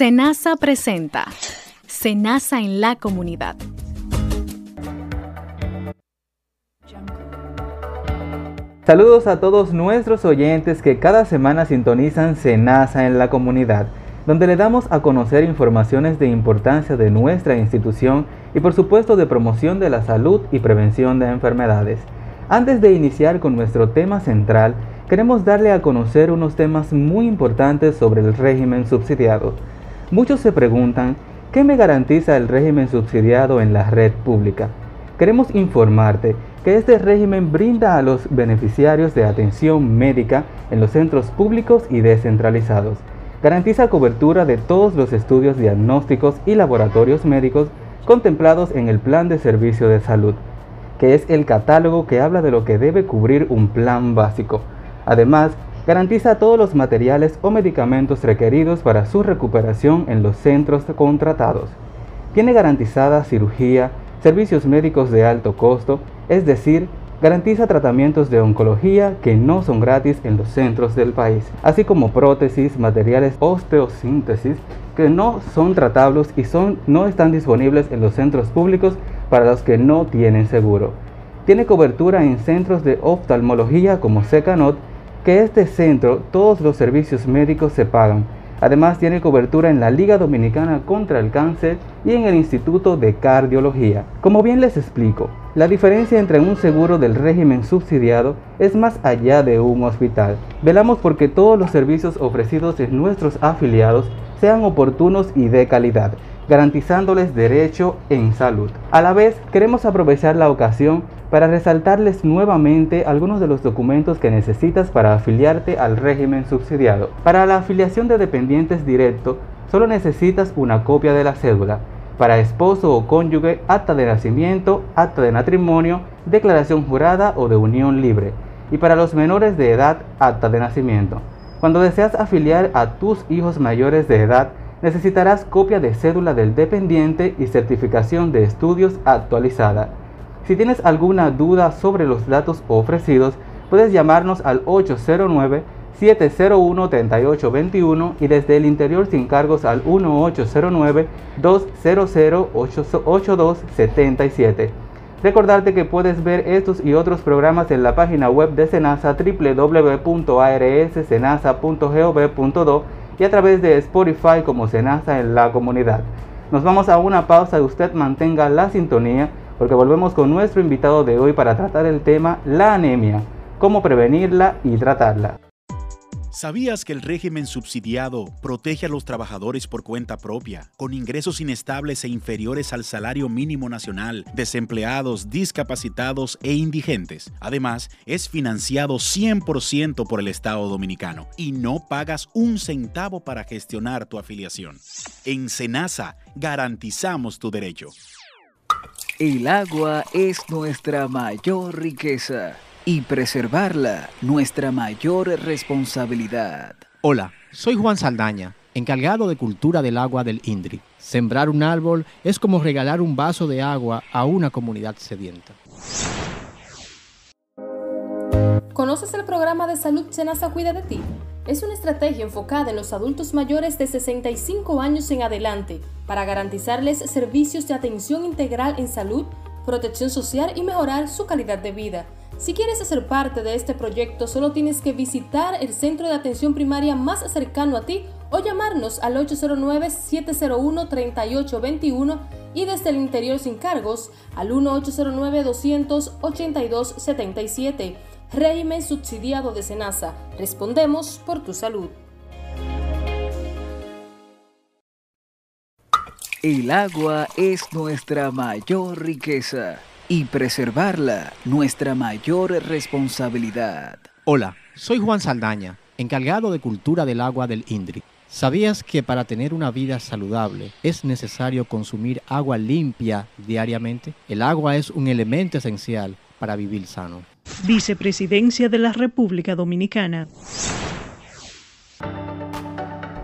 Senasa presenta Senasa en la comunidad. Saludos a todos nuestros oyentes que cada semana sintonizan Senasa en la comunidad, donde le damos a conocer informaciones de importancia de nuestra institución y por supuesto de promoción de la salud y prevención de enfermedades. Antes de iniciar con nuestro tema central, queremos darle a conocer unos temas muy importantes sobre el régimen subsidiado. Muchos se preguntan, ¿qué me garantiza el régimen subsidiado en la red pública? Queremos informarte que este régimen brinda a los beneficiarios de atención médica en los centros públicos y descentralizados. Garantiza cobertura de todos los estudios diagnósticos y laboratorios médicos contemplados en el Plan de Servicio de Salud, que es el catálogo que habla de lo que debe cubrir un plan básico Además, garantiza todos los materiales o medicamentos requeridos para su recuperación en los centros contratados. Tiene garantizada cirugía, servicios médicos de alto costo, es decir, garantiza tratamientos de oncología que no son gratis en los centros del país, así como prótesis, materiales osteosíntesis que no son tratables y son, no están disponibles en los centros públicos para los que no tienen seguro. Tiene cobertura en centros de oftalmología como Secanot que este centro todos los servicios médicos se pagan. Además tiene cobertura en la Liga Dominicana contra el Cáncer y en el Instituto de Cardiología. Como bien les explico, la diferencia entre un seguro del régimen subsidiado es más allá de un hospital. Velamos porque todos los servicios ofrecidos en nuestros afiliados sean oportunos y de calidad, garantizándoles derecho en salud. A la vez, queremos aprovechar la ocasión para resaltarles nuevamente algunos de los documentos que necesitas para afiliarte al régimen subsidiado. Para la afiliación de dependientes directo, solo necesitas una copia de la cédula. Para esposo o cónyuge, acta de nacimiento, acta de matrimonio, declaración jurada o de unión libre. Y para los menores de edad, acta de nacimiento. Cuando deseas afiliar a tus hijos mayores de edad, necesitarás copia de cédula del dependiente y certificación de estudios actualizada. Si tienes alguna duda sobre los datos ofrecidos, puedes llamarnos al 809-701-3821 y desde el interior sin cargos al 1809-200-8277. Recordarte que puedes ver estos y otros programas en la página web de Senasa www.arssenasa.gov.do y a través de Spotify como Senasa en la comunidad. Nos vamos a una pausa y usted mantenga la sintonía porque volvemos con nuestro invitado de hoy para tratar el tema la anemia, cómo prevenirla y tratarla. ¿Sabías que el régimen subsidiado protege a los trabajadores por cuenta propia, con ingresos inestables e inferiores al salario mínimo nacional, desempleados, discapacitados e indigentes? Además, es financiado 100% por el Estado dominicano y no pagas un centavo para gestionar tu afiliación. En Senasa garantizamos tu derecho. El agua es nuestra mayor riqueza y preservarla nuestra mayor responsabilidad. Hola, soy Juan Saldaña, encargado de cultura del agua del INDRI. Sembrar un árbol es como regalar un vaso de agua a una comunidad sedienta. ¿Conoces el programa de salud Senasa Cuida de ti? Es una estrategia enfocada en los adultos mayores de 65 años en adelante para garantizarles servicios de atención integral en salud, protección social y mejorar su calidad de vida. Si quieres hacer parte de este proyecto, solo tienes que visitar el centro de atención primaria más cercano a ti o llamarnos al 809-701-3821 y desde el interior sin cargos al 1-809-282-77 régimen subsidiado de Senasa. Respondemos por tu salud. El agua es nuestra mayor riqueza y preservarla nuestra mayor responsabilidad. Hola, soy Juan Saldaña, encargado de cultura del agua del INDRI. ¿Sabías que para tener una vida saludable es necesario consumir agua limpia diariamente? El agua es un elemento esencial para vivir sano. Vicepresidencia de la República Dominicana.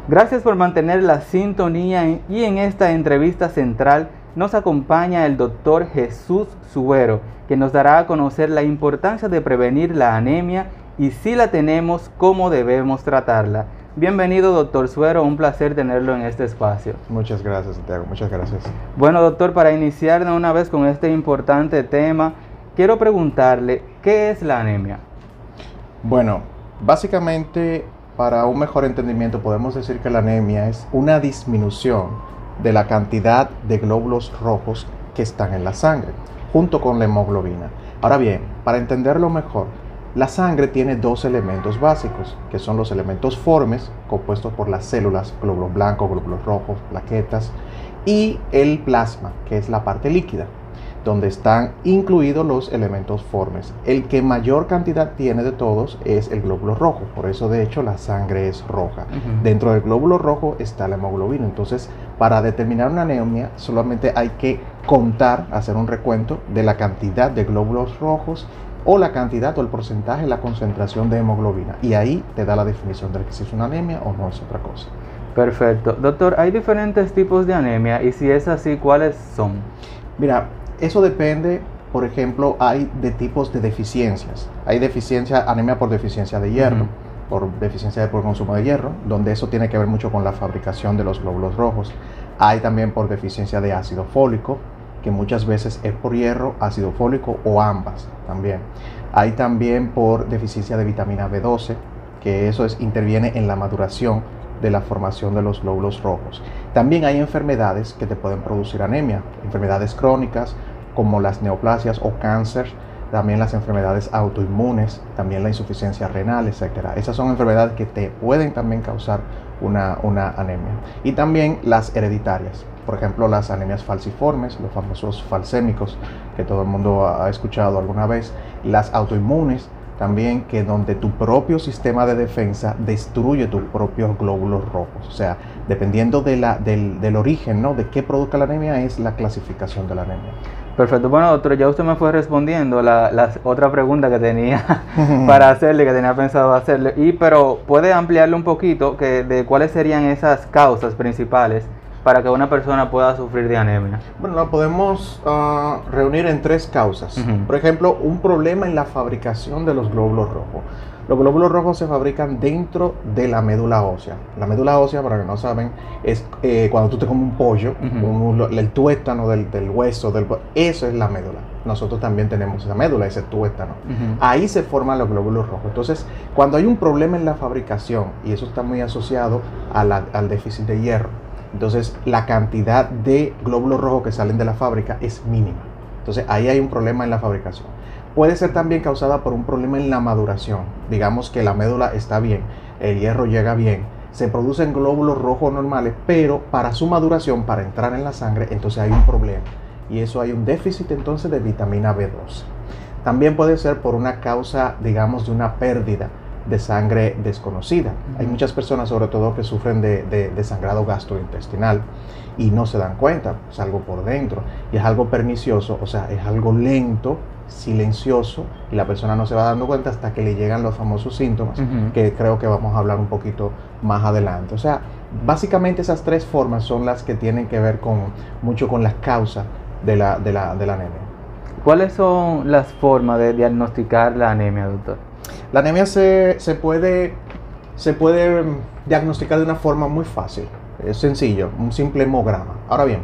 Gracias por mantener la sintonía y en esta entrevista central nos acompaña el doctor Jesús Suero, que nos dará a conocer la importancia de prevenir la anemia y si la tenemos, cómo debemos tratarla. Bienvenido, doctor Suero, un placer tenerlo en este espacio. Muchas gracias, Santiago, muchas gracias. Bueno, doctor, para iniciar de una vez con este importante tema, quiero preguntarle, ¿qué es la anemia? Bueno, básicamente, para un mejor entendimiento, podemos decir que la anemia es una disminución de la cantidad de glóbulos rojos que están en la sangre, junto con la hemoglobina. Ahora bien, para entenderlo mejor, la sangre tiene dos elementos básicos, que son los elementos formes, compuestos por las células, glóbulos blancos, glóbulos rojos, plaquetas, y el plasma, que es la parte líquida, donde están incluidos los elementos formes. El que mayor cantidad tiene de todos es el glóbulo rojo, por eso de hecho la sangre es roja. Dentro del glóbulo rojo está la hemoglobina, entonces para determinar una anemia solamente hay que contar, hacer un recuento de la cantidad de glóbulos rojos o la cantidad o el porcentaje, la concentración de hemoglobina. Y ahí te da la definición de si es una anemia o no es otra cosa. Perfecto. Doctor, ¿hay diferentes tipos de anemia? Y si es así, ¿cuáles son? Mira, eso depende, por ejemplo, hay de tipos de deficiencias. Hay deficiencia, anemia por deficiencia de hierro, por deficiencia de por consumo de hierro, donde eso tiene que ver mucho con la fabricación de los glóbulos rojos. Hay también por deficiencia de ácido fólico, que muchas veces es por hierro, ácido fólico o ambas también. Hay también por deficiencia de vitamina B12, que eso es, interviene en la maduración de la formación de los glóbulos rojos. También hay enfermedades que te pueden producir anemia, enfermedades crónicas como las neoplasias o cáncer, también las enfermedades autoinmunes, también la insuficiencia renal, etc. Esas son enfermedades que te pueden también causar una, una anemia. Y también las hereditarias, por ejemplo, las anemias falciformes, los famosos falsémicos que todo el mundo ha escuchado alguna vez, las autoinmunes también, que donde tu propio sistema de defensa destruye tus propios glóbulos rojos. O sea, dependiendo de la, del, del origen, ¿no? De qué produzca la anemia es la clasificación de la anemia. Perfecto. Bueno, doctor, ya usted me fue respondiendo la, la otra pregunta que tenía para hacerle, que tenía pensado hacerle. Y, pero puede ampliarle un poquito que de cuáles serían esas causas principales para que una persona pueda sufrir de anemia? Bueno, la podemos uh, reunir en tres causas. Uh -huh. Por ejemplo, un problema en la fabricación de los glóbulos rojos. Los glóbulos rojos se fabrican dentro de la médula ósea. La médula ósea, para que no saben, es eh, cuando tú te comes un pollo, uh -huh. un, el tuétano del, del, hueso, del, eso es la médula. Nosotros también tenemos esa médula, ese tuétano. Ahí se forman los glóbulos rojos. Entonces, cuando hay un problema en la fabricación, y eso está muy asociado a la, al déficit de hierro, entonces la cantidad de glóbulos rojos que salen de la fábrica es mínima. Entonces ahí hay un problema en la fabricación. Puede ser también causada por un problema en la maduración. Digamos que la médula está bien, el hierro llega bien, se producen glóbulos rojos normales, pero para su maduración, para entrar en la sangre, entonces hay un problema. Y eso hay un déficit entonces de vitamina B12. También puede ser por una causa, digamos, de una pérdida de sangre desconocida. Uh -huh. Hay muchas personas, sobre todo, que sufren de, de, de, sangrado gastrointestinal y no se dan cuenta, es algo por dentro y es algo pernicioso, o sea, es algo lento, silencioso y la persona no se va dando cuenta hasta que le llegan los famosos síntomas, uh -huh. que creo que vamos a hablar un poquito más adelante. O sea, básicamente esas tres formas son las que tienen que ver con mucho con las causas de la, de la, de la anemia. ¿Cuáles son las formas de diagnosticar la anemia, doctor? La anemia se, se, puede, se puede diagnosticar de una forma muy fácil. Es sencillo, un simple hemograma. Ahora bien,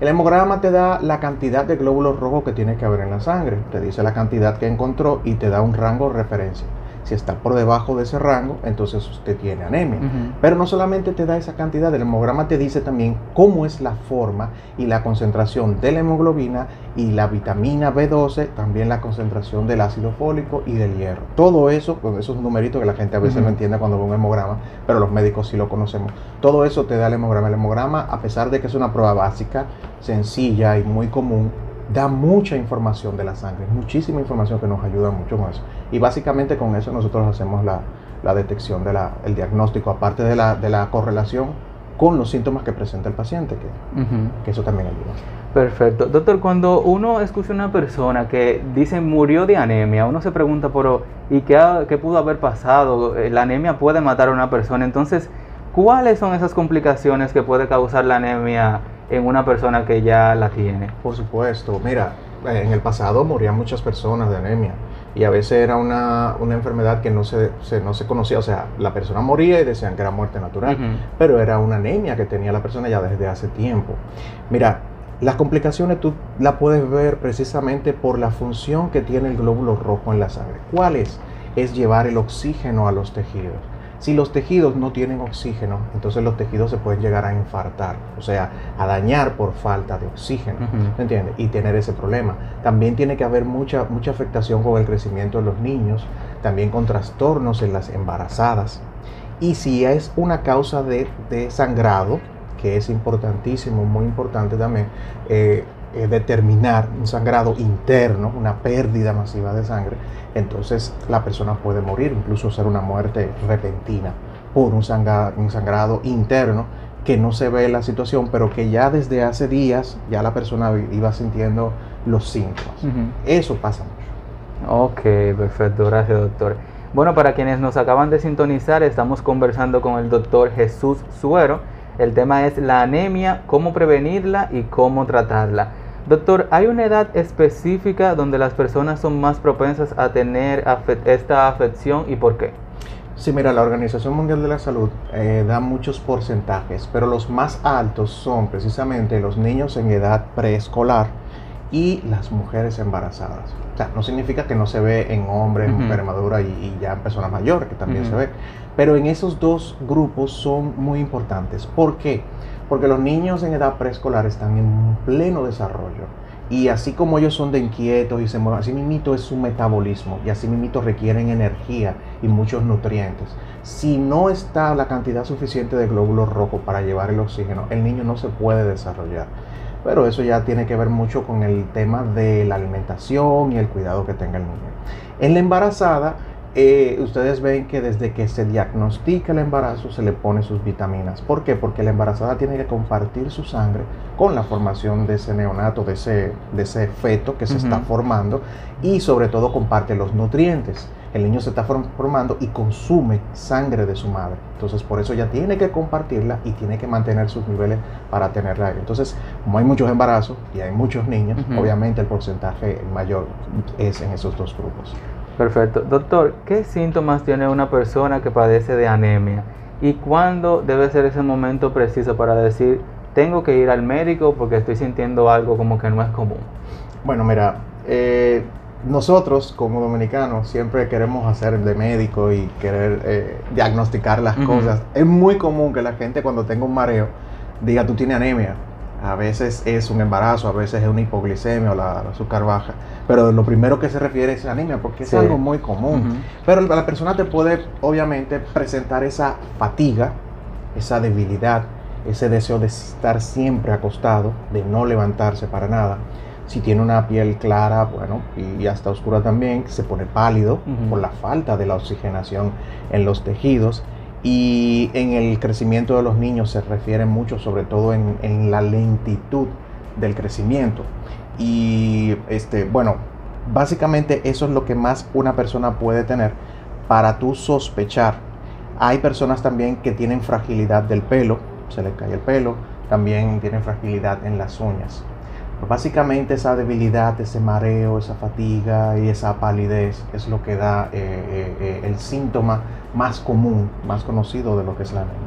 el hemograma te da la cantidad de glóbulos rojos que tiene que haber en la sangre. Te dice la cantidad que encontró y te da un rango de referencia. Si está por debajo de ese rango, entonces usted tiene anemia. Uh -huh. Pero no solamente te da esa cantidad, el hemograma te dice también cómo es la forma y la concentración de la hemoglobina y la vitamina B12, también la concentración del ácido fólico y del hierro. Todo eso, pues esos numeritos que la gente a veces uh -huh. no entiende cuando ve un hemograma, pero los médicos sí lo conocemos. Todo eso te da el hemograma. El hemograma, a pesar de que es una prueba básica, sencilla y muy común, da mucha información de la sangre, muchísima información que nos ayuda mucho con eso. Y básicamente con eso nosotros hacemos la, la detección, del de diagnóstico, aparte de la, de la, correlación con los síntomas que presenta el paciente, que, uh -huh. que eso también ayuda. Perfecto. Doctor, cuando uno escucha a una persona que dice murió de anemia, uno se pregunta, pero ¿y qué, qué pudo haber pasado? La anemia puede matar a una persona. Entonces, ¿cuáles son esas complicaciones que puede causar la anemia en una persona que ya la tiene? Por supuesto, mira, en el pasado morían muchas personas de anemia. y a veces era una, enfermedad que no se, no se conocía, o sea, la persona moría y decían que era muerte natural, pero era una anemia que tenía la persona ya desde hace tiempo. Mira, las complicaciones tú la puedes ver precisamente por la función que tiene el glóbulo rojo en la sangre. ¿Cuál es? Es llevar el oxígeno a los tejidos. Si los tejidos no tienen oxígeno, entonces los tejidos se pueden llegar a infartar, o sea, a dañar por falta de oxígeno, ¿me entiendes? Y tener ese problema. También tiene que haber mucha, mucha afectación con el crecimiento de los niños, también con trastornos en las embarazadas. Y si es una causa de, sangrado, que es importantísimo, muy importante también, eh, eh, determinar un sangrado interno, una pérdida masiva de sangre, entonces la persona puede morir, incluso ser una muerte repentina por un sangrado, un sangrado interno que no se ve la situación, pero que ya desde hace días ya la persona iba sintiendo los síntomas. Eso pasa mucho. Ok, perfecto, gracias doctor. Bueno, para quienes nos acaban de sintonizar, estamos conversando con el doctor Jesús Suero. El tema es la anemia, cómo prevenirla y cómo tratarla. Doctor, ¿hay una edad específica donde las personas son más propensas a tener esta afección y por qué? Sí, mira, la Organización Mundial de la Salud eh, da muchos porcentajes, pero los más altos son precisamente los niños en edad preescolar y las mujeres embarazadas. O sea, no significa que no se ve en hombres, en mujeres maduras y, ya en personas mayores, que también se ve. Pero en esos dos grupos son muy importantes. ¿Por qué? Porque los niños en edad preescolar están en pleno desarrollo. Y así como ellos son de inquietos y se mueven, así mismo es su metabolismo y así mismo requieren energía y muchos nutrientes. Si no está la cantidad suficiente de glóbulos rojos para llevar el oxígeno, el niño no se puede desarrollar. Pero eso ya tiene que ver mucho con el tema de la alimentación y el cuidado que tenga el niño. En la embarazada, eh, ustedes ven que desde que se diagnostica el embarazo se le pone sus vitaminas. ¿Por qué? Porque la embarazada tiene que compartir su sangre con la formación de ese neonato, de ese, de ese feto que se está formando y sobre todo comparte los nutrientes. El niño se está formando y consume sangre de su madre. Entonces por eso ya tiene que compartirla y tiene que mantener sus niveles para tenerla. Entonces, como hay muchos embarazos y hay muchos niños, obviamente el porcentaje mayor es en esos dos grupos. Perfecto. Doctor, ¿qué síntomas tiene una persona que padece de anemia? ¿Y cuándo debe ser ese momento preciso para decir, tengo que ir al médico porque estoy sintiendo algo como que no es común? Bueno, mira, eh, nosotros como dominicanos siempre queremos hacer de médico y querer eh, diagnosticar las cosas. Es muy común que la gente cuando tenga un mareo diga, tú tienes anemia a veces es un embarazo, a veces es una hipoglicemia o la, azúcar baja, pero lo primero que se refiere es anemia porque es algo muy común. Pero la persona te puede obviamente presentar esa fatiga, esa debilidad, ese deseo de estar siempre acostado, de no levantarse para nada. Si tiene una piel clara, bueno, y hasta oscura también, se pone pálido por la falta de la oxigenación en los tejidos y en el crecimiento de los niños se refiere mucho sobre todo en, la lentitud del crecimiento. Y este, bueno, básicamente eso es lo que más una persona puede tener para tú sospechar. Hay personas también que tienen fragilidad del pelo, se le cae el pelo, también tienen fragilidad en las uñas. Básicamente esa debilidad, ese mareo, esa fatiga y esa palidez es lo que da eh, eh, eh, el síntoma más común, más conocido de lo que es la anemia.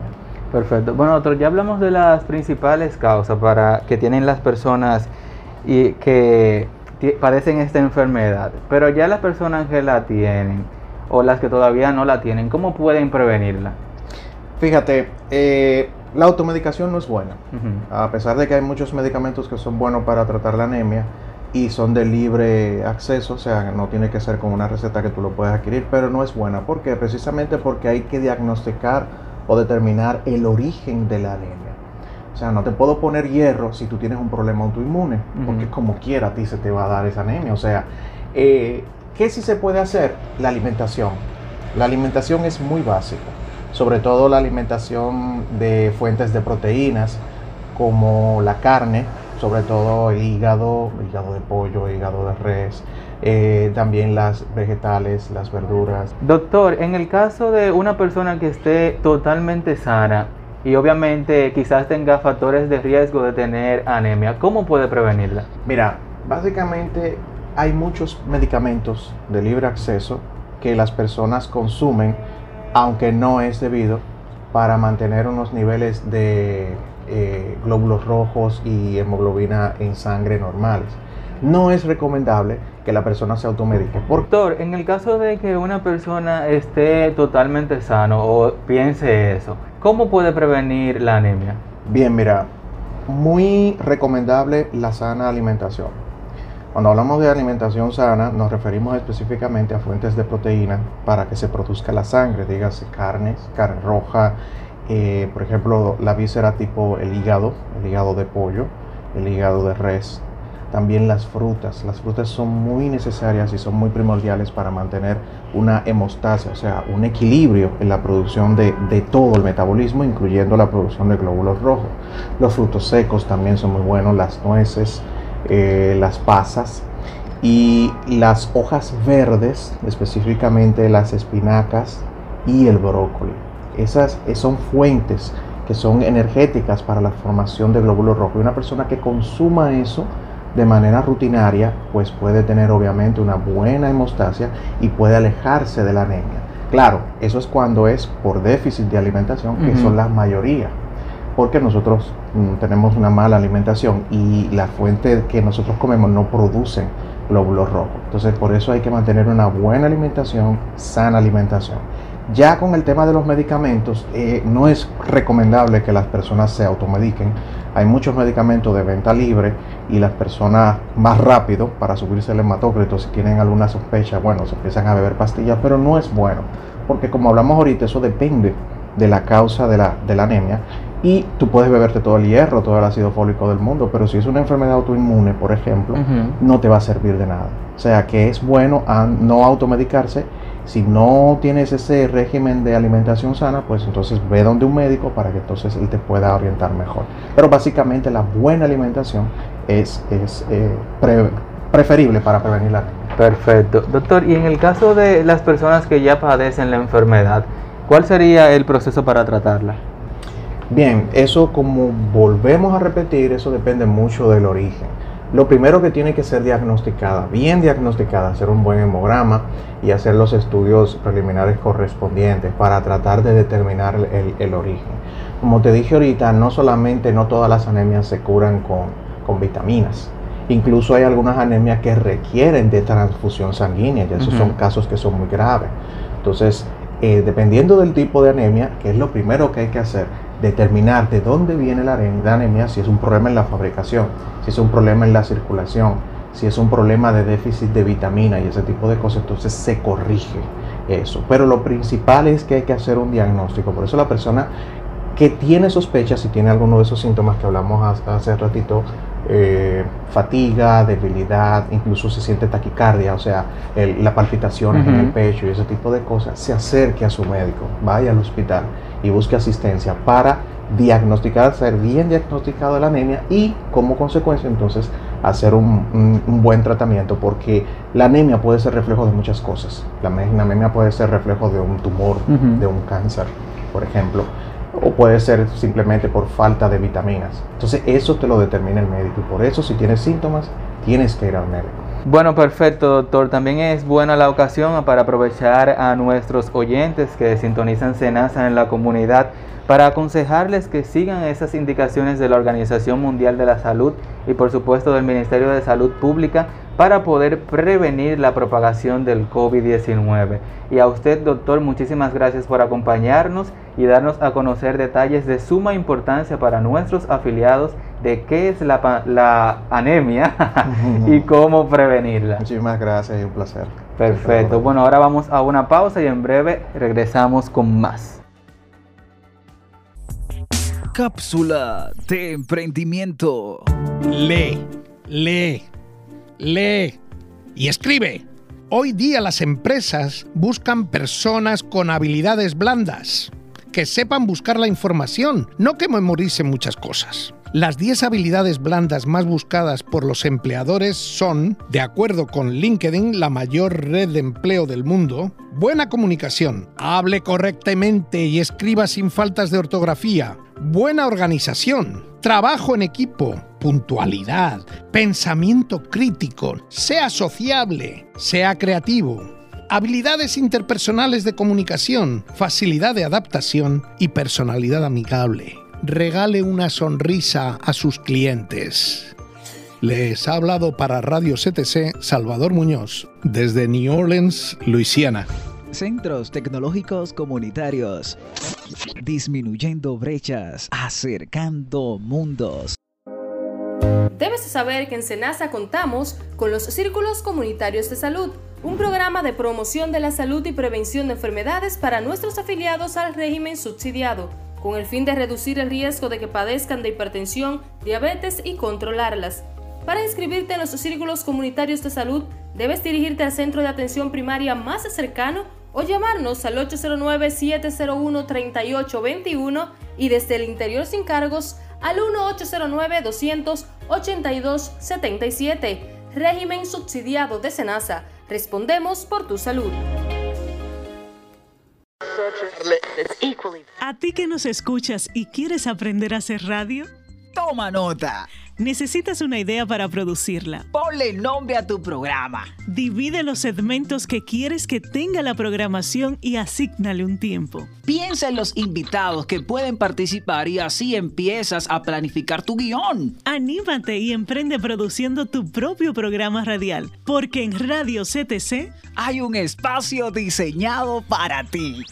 Perfecto. Bueno, doctor, ya hablamos de las principales causas para que tienen las personas y que padecen esta enfermedad, pero ya las personas que la tienen o las que todavía no la tienen, ¿cómo pueden prevenirla? Fíjate, eh, la automedicación no es buena. A pesar de que hay muchos medicamentos que son buenos para tratar la anemia y son de libre acceso, o sea, no tiene que ser con una receta que tú lo puedas adquirir, pero no es buena. ¿Por qué? Precisamente porque hay que diagnosticar o determinar el origen de la anemia. O sea, no te puedo poner hierro si tú tienes un problema autoinmune, porque como quiera a ti se te va a dar esa anemia. O sea, eh, ¿qué sí se puede hacer? La alimentación. La alimentación es muy básica sobre todo la alimentación de fuentes de proteínas como la carne, sobre todo el hígado, hígado de pollo, hígado de res, eh, también las vegetales, las verduras. Doctor, en el caso de una persona que esté totalmente sana y obviamente quizás tenga factores de riesgo de tener anemia, ¿cómo puede prevenirla? Mira, básicamente hay muchos medicamentos de libre acceso que las personas consumen, aunque no es debido, para mantener unos niveles de eh, glóbulos rojos y hemoglobina en sangre normales. No es recomendable que la persona se automedique. Doctor, en el caso de que una persona esté totalmente sano o piense eso, ¿cómo puede prevenir la anemia? Bien, mira, muy recomendable la sana alimentación. Cuando hablamos de alimentación sana, nos referimos específicamente a fuentes de proteína para que se produzca la sangre, dígase carnes, carne roja, eh, por ejemplo, la víscera tipo el hígado, el hígado de pollo, el hígado de res, también las frutas. Las frutas son muy necesarias y son muy primordiales para mantener una hemostasia, o sea, un equilibrio en la producción de, todo el metabolismo, incluyendo la producción de glóbulos rojos. Los frutos secos también son muy buenos, las nueces, eh, las pasas y las hojas verdes, específicamente las espinacas y el brócoli. Esas son fuentes que son energéticas para la formación de glóbulos rojos. Y una persona que consuma eso de manera rutinaria, pues puede tener obviamente una buena hemostasia y puede alejarse de la anemia. Claro, eso es cuando es por déficit de alimentación, que son la mayoría, porque nosotros mm, tenemos una mala alimentación y la fuente que nosotros comemos no producen glóbulos rojos. Entonces, por eso hay que mantener una buena alimentación, sana alimentación. Ya con el tema de los medicamentos, eh, no es recomendable que las personas se automediquen. Hay muchos medicamentos de venta libre y las personas más rápido para subirse el hematócrito, si tienen alguna sospecha, bueno, se empiezan a beber pastillas, pero no es bueno, porque como hablamos ahorita, eso depende de la causa de la anemia y tú puedes beberte todo el hierro, todo el ácido fólico del mundo, pero si es una enfermedad autoinmune, por ejemplo, no te va a servir de nada. O sea que es bueno no automedicarse si no tienes ese régimen de alimentación sana, pues entonces ve donde un médico para que entonces él te pueda orientar mejor. Pero básicamente la buena alimentación es, es eh, preferible para prevenir la anemia. Perfecto. Doctor, y en el caso de las personas que ya padecen la enfermedad, ¿cuál sería el proceso para tratarla? Bien, eso como volvemos a repetir, eso depende mucho del origen. Lo primero que tiene que ser diagnosticada, bien diagnosticada, hacer un buen hemograma y hacer los estudios preliminares correspondientes para tratar de determinar el, origen. Como te dije ahorita, no solamente no todas las anemias se curan con, vitaminas. Incluso hay algunas anemias que requieren de transfusión sanguínea y esos son casos que son muy graves. Entonces, eh, dependiendo del tipo de anemia, que es lo primero que hay que hacer, determinar de dónde viene la anemia, si es un problema en la fabricación, si es un problema en la circulación, si es un problema de déficit de vitamina y ese tipo de cosas, entonces se corrige eso. Pero lo principal es que hay que hacer un diagnóstico. Por eso la persona que tiene sospechas, si tiene alguno de esos síntomas que hablamos hace ratito, eh, fatiga, debilidad, incluso se siente taquicardia, o sea, la palpitación en el pecho y ese tipo de cosas, se acerque a su médico, vaya al hospital y busque asistencia para diagnosticar, ser bien diagnosticado la anemia y como consecuencia entonces hacer un, buen tratamiento porque la anemia puede ser reflejo de muchas cosas. La, anemia puede ser reflejo de un tumor, de un cáncer, por ejemplo o puede ser simplemente por falta de vitaminas. Entonces eso te lo determina el médico y por eso si tienes síntomas tienes que ir al médico. Bueno, perfecto, doctor. También es buena la ocasión para aprovechar a nuestros oyentes que sintonizan Senasa en la comunidad para aconsejarles que sigan esas indicaciones de la Organización Mundial de la Salud y por supuesto del Ministerio de Salud Pública para poder prevenir la propagación del COVID-19. Y a usted, doctor, muchísimas gracias por acompañarnos y darnos a conocer detalles de suma importancia para nuestros afiliados de qué es la, anemia y cómo prevenirla. Muchísimas gracias y un placer. Perfecto. Bueno, ahora vamos a una pausa y en breve regresamos con más. Cápsula de emprendimiento. Lee, lee lee y escribe. Hoy día las empresas buscan personas con habilidades blandas, que sepan buscar la información, no que memoricen muchas cosas. Las 10 habilidades blandas más buscadas por los empleadores son, de acuerdo con LinkedIn, la mayor red de empleo del mundo, buena comunicación, hable correctamente y escriba sin faltas de ortografía, buena organización, trabajo en equipo, puntualidad, pensamiento crítico, sea sociable, sea creativo, habilidades interpersonales de comunicación, facilidad de adaptación y personalidad amigable regale una sonrisa a sus clientes. Les ha hablado para Radio CTC Salvador Muñoz, desde New Orleans, Luisiana. Centros Tecnológicos Comunitarios. Disminuyendo brechas, acercando mundos. Debes saber que en Senasa contamos con los Círculos Comunitarios de Salud, un programa de promoción de la salud y prevención de enfermedades para nuestros afiliados al régimen subsidiado con el fin de reducir el riesgo de que padezcan de hipertensión, diabetes y controlarlas. Para inscribirte en los círculos comunitarios de salud, debes dirigirte al centro de atención primaria más cercano o llamarnos al 809-701-3821 y desde el interior sin cargos al 1809-282-77. Régimen subsidiado de Senasa. Respondemos por tu salud. A ti que nos escuchas y quieres aprender a hacer radio, toma nota. Necesitas una idea para producirla. Ponle nombre a tu programa. Divide los segmentos que quieres que tenga la programación y asígnale un tiempo. Piensa en los invitados que pueden participar y así empiezas a planificar tu guion. Anímate y emprende produciendo tu propio programa radial, porque en Radio CTC hay un espacio diseñado para ti.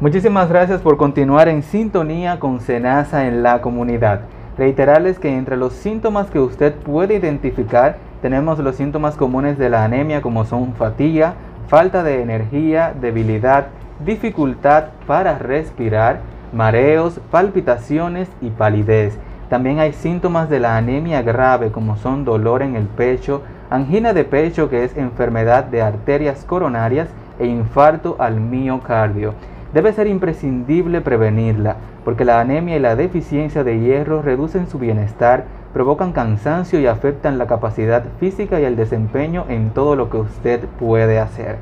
Muchísimas gracias por continuar en sintonía con Senasa en la comunidad. Reiterarles que entre los síntomas que usted puede identificar tenemos los síntomas comunes de la anemia como son fatiga, falta de energía, debilidad, dificultad para respirar, mareos, palpitaciones y palidez. También hay síntomas de la anemia grave como son dolor en el pecho, angina de pecho que es enfermedad de arterias coronarias e infarto al miocardio. Debe ser imprescindible prevenirla, porque la anemia y la deficiencia de hierro reducen su bienestar, provocan cansancio y afectan la capacidad física y el desempeño en todo lo que usted puede hacer.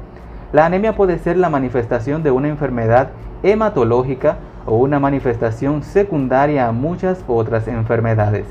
La anemia puede ser la manifestación de una enfermedad hematológica o una manifestación secundaria a muchas otras enfermedades.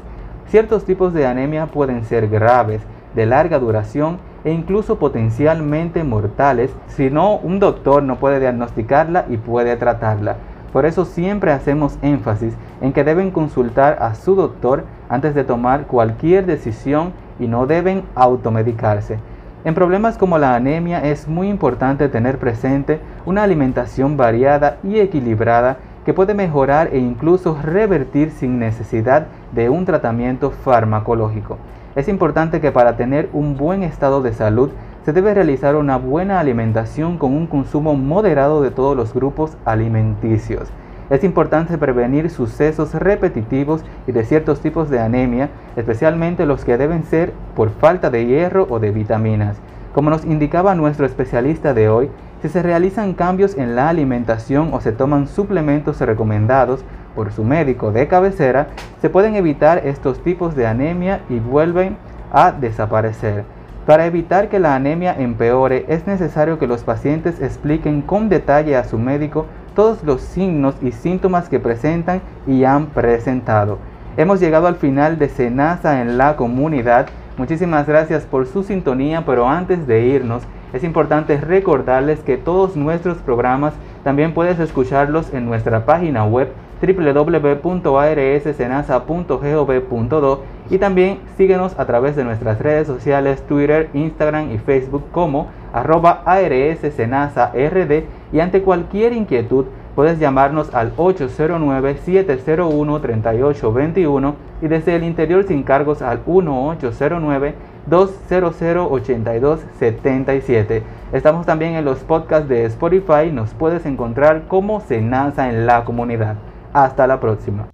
Ciertos tipos de anemia pueden ser graves, de larga duración e incluso potencialmente mortales si no un doctor no puede diagnosticarla y puede tratarla. Por eso siempre hacemos énfasis en que deben consultar a su doctor antes de tomar cualquier decisión y no deben automedicarse. En problemas como la anemia es muy importante tener presente una alimentación variada y equilibrada que puede mejorar e incluso revertir sin necesidad de un tratamiento farmacológico. Es importante que para tener un buen estado de salud se debe realizar una buena alimentación con un consumo moderado de todos los grupos alimenticios. Es importante prevenir sucesos repetitivos y de ciertos tipos de anemia, especialmente los que deben ser por falta de hierro o de vitaminas. Como nos indicaba nuestro especialista de hoy, si se realizan cambios en la alimentación o se toman suplementos recomendados, por su médico de cabecera, se pueden evitar estos tipos de anemia y vuelven a desaparecer. Para evitar que la anemia empeore, es necesario que los pacientes expliquen con detalle a su médico todos los signos y síntomas que presentan y han presentado. Hemos llegado al final de Senasa en la comunidad. Muchísimas gracias por su sintonía, pero antes de irnos, es importante recordarles que todos nuestros programas también puedes escucharlos en nuestra página web www.arssenasa.gov.do y también síguenos a través de nuestras redes sociales Twitter, Instagram y Facebook como arroba rd y ante cualquier inquietud puedes llamarnos al 809-701-3821 y desde el interior sin cargos al 1809 200 8277 Estamos también en los podcasts de Spotify, nos puedes encontrar como Senasa en la comunidad. Hasta la próxima.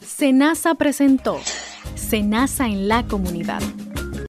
Senasa presentó Senasa en la comunidad